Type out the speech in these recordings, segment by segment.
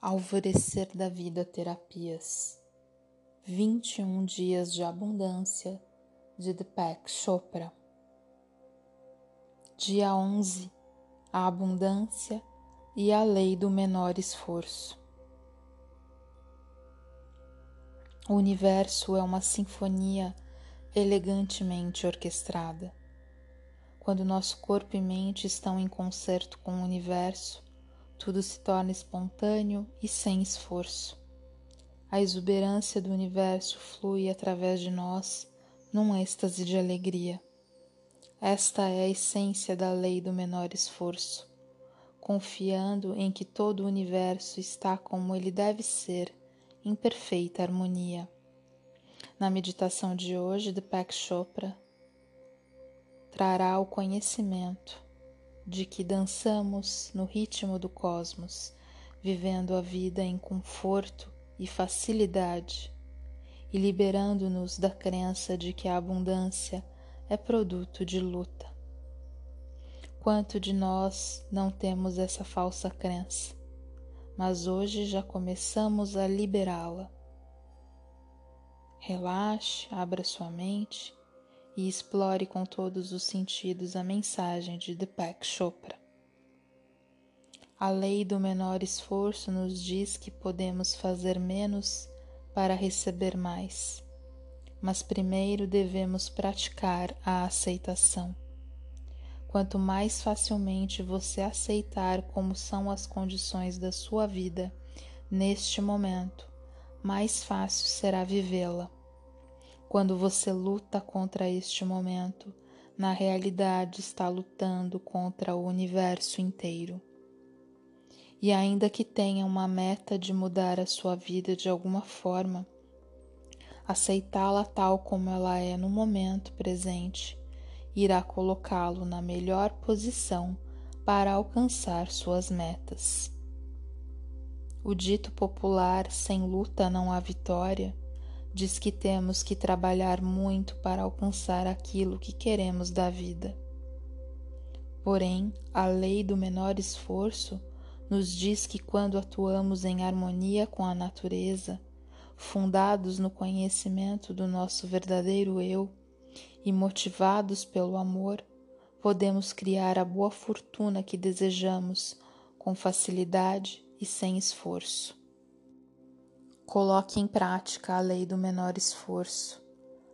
Alvorecer da Vida Terapias. 21 Dias de Abundância de Deepak Chopra. Dia 11 A Abundância e a Lei do Menor Esforço. O universo é uma sinfonia elegantemente orquestrada. Quando nosso corpo e mente estão em concerto com o universo, tudo se torna espontâneo e sem esforço. A exuberância do universo flui através de nós num êxtase de alegria. Esta é a essência da lei do menor esforço, confiando em que todo o universo está como ele deve ser, em perfeita harmonia. Na meditação de hoje, Deepak Chopra trará o conhecimento de que dançamos no ritmo do cosmos, vivendo a vida em conforto e facilidade e liberando-nos da crença de que a abundância é produto de luta. Quanto de nós não temos essa falsa crença, mas hoje já começamos a liberá-la. Relaxe, abra sua mente e explore com todos os sentidos a mensagem de Deepak Chopra. A lei do menor esforço nos diz que podemos fazer menos para receber mais, mas primeiro devemos praticar a aceitação. Quanto mais facilmente você aceitar como são as condições da sua vida neste momento, mais fácil será vivê-la. Quando você luta contra este momento, na realidade está lutando contra o universo inteiro. E ainda que tenha uma meta de mudar a sua vida de alguma forma, aceitá-la tal como ela é no momento presente irá colocá-lo na melhor posição para alcançar suas metas. O dito popular sem luta não há vitória diz que temos que trabalhar muito para alcançar aquilo que queremos da vida. Porém, a lei do menor esforço nos diz que quando atuamos em harmonia com a natureza, fundados no conhecimento do nosso verdadeiro eu e motivados pelo amor, podemos criar a boa fortuna que desejamos com facilidade e sem esforço. Coloque em prática a lei do menor esforço.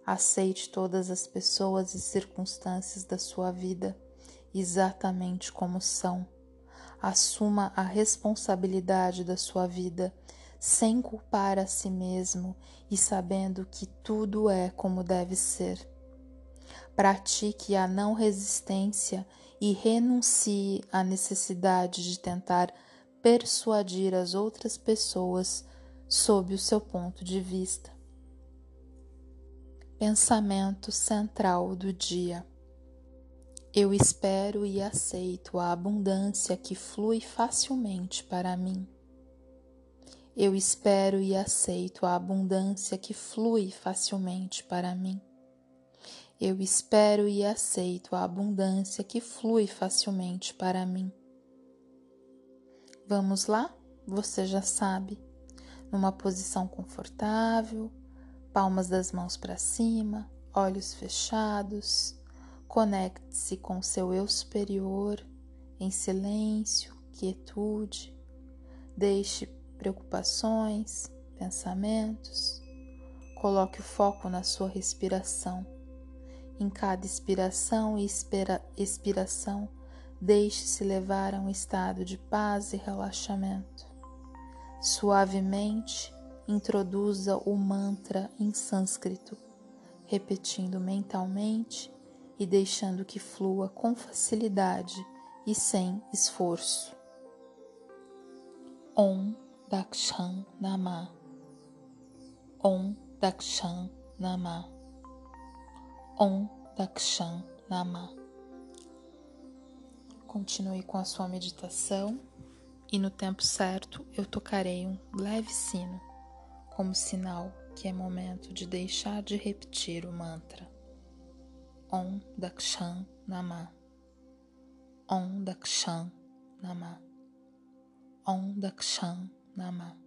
Aceite todas as pessoas e circunstâncias da sua vida exatamente como são. Assuma a responsabilidade da sua vida sem culpar a si mesmo e sabendo que tudo é como deve ser. Pratique a não resistência e renuncie à necessidade de tentar persuadir as outras pessoas sob o seu ponto de vista. Pensamento central do dia. Eu espero e aceito a abundância que flui facilmente para mim. Eu espero e aceito a abundância que flui facilmente para mim. Eu espero e aceito a abundância que flui facilmente para mim. Vamos lá? Você já sabe numa posição confortável, palmas das mãos para cima, olhos fechados. Conecte-se com seu eu superior em silêncio, quietude. Deixe preocupações, pensamentos. Coloque o foco na sua respiração. Em cada inspiração e expiração, deixe-se levar a um estado de paz e relaxamento. Suavemente introduza o mantra em sânscrito, repetindo mentalmente e deixando que flua com facilidade e sem esforço. Om Dakshan Nama Om Dakshan Nama Om Dakshan Nama Continue com a sua meditação e no tempo certo eu tocarei um leve sino, como sinal que é momento de deixar de repetir o mantra. Om Dakshan Nama. Om Dakshan Nama. Om Dakshan Namah.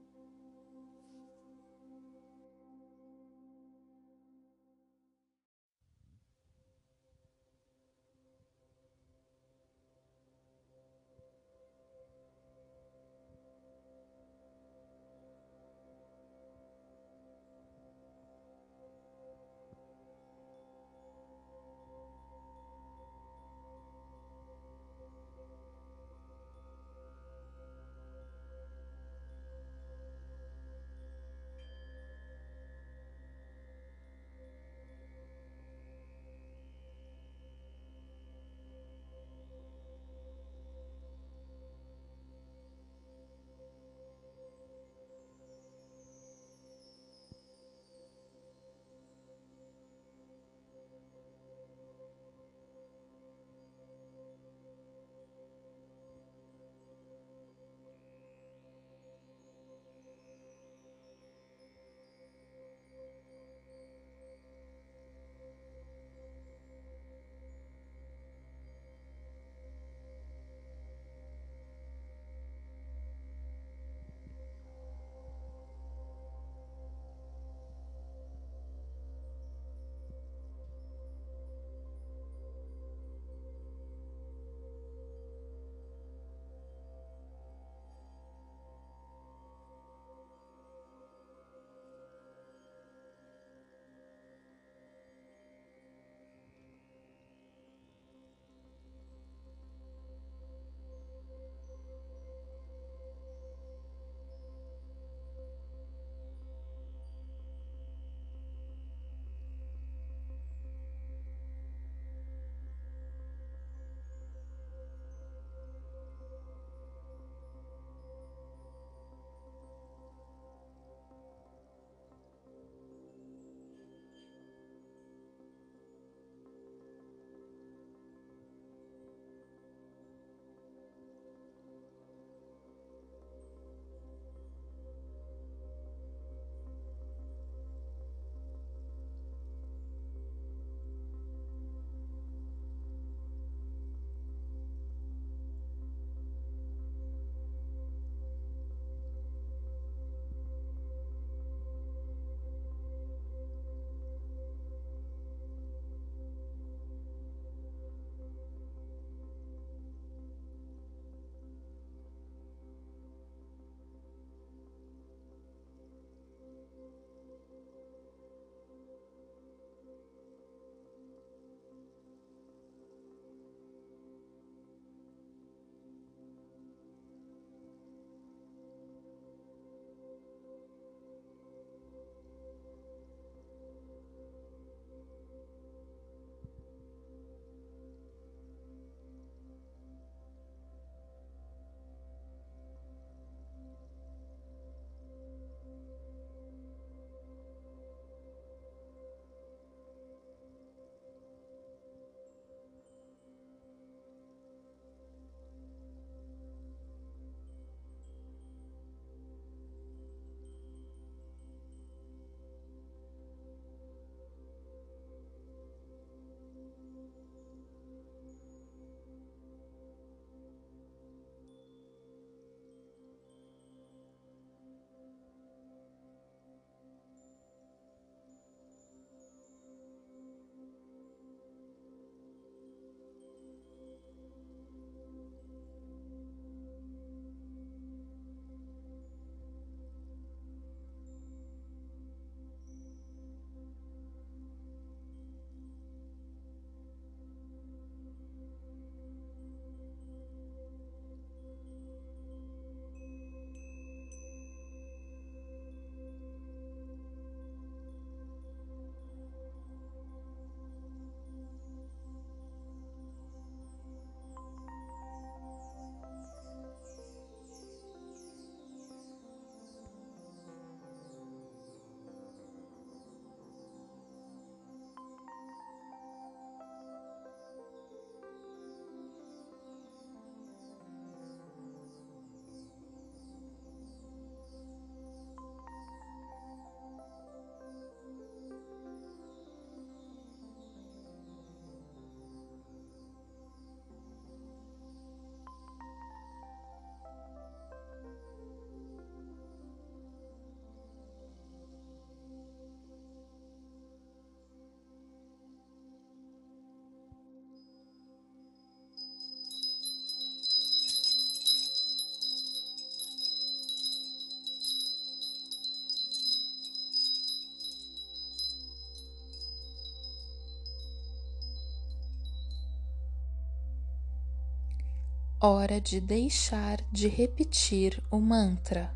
Hora de deixar de repetir o mantra.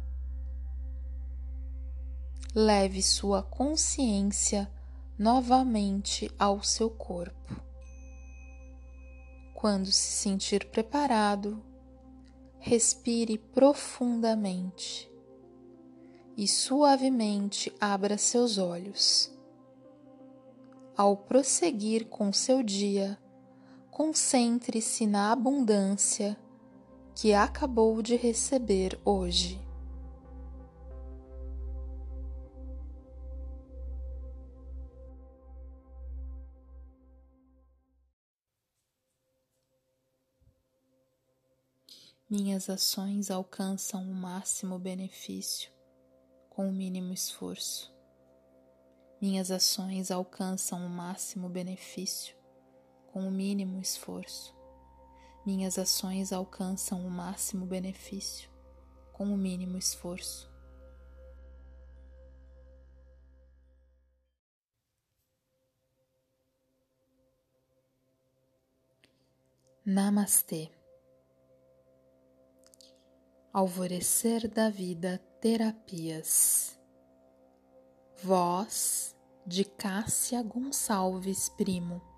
Leve sua consciência novamente ao seu corpo. Quando se sentir preparado, respire profundamente e suavemente abra seus olhos. Ao prosseguir com seu dia, concentre-se na abundância que acabou de receber hoje. Minhas ações alcançam o máximo benefício com o mínimo esforço. Minhas ações alcançam o máximo benefício com o mínimo esforço. Minhas ações alcançam o máximo benefício com o mínimo esforço. Namastê. Alvorecer da Vida Terapias. Voz de Cássia Gonçalves Primo.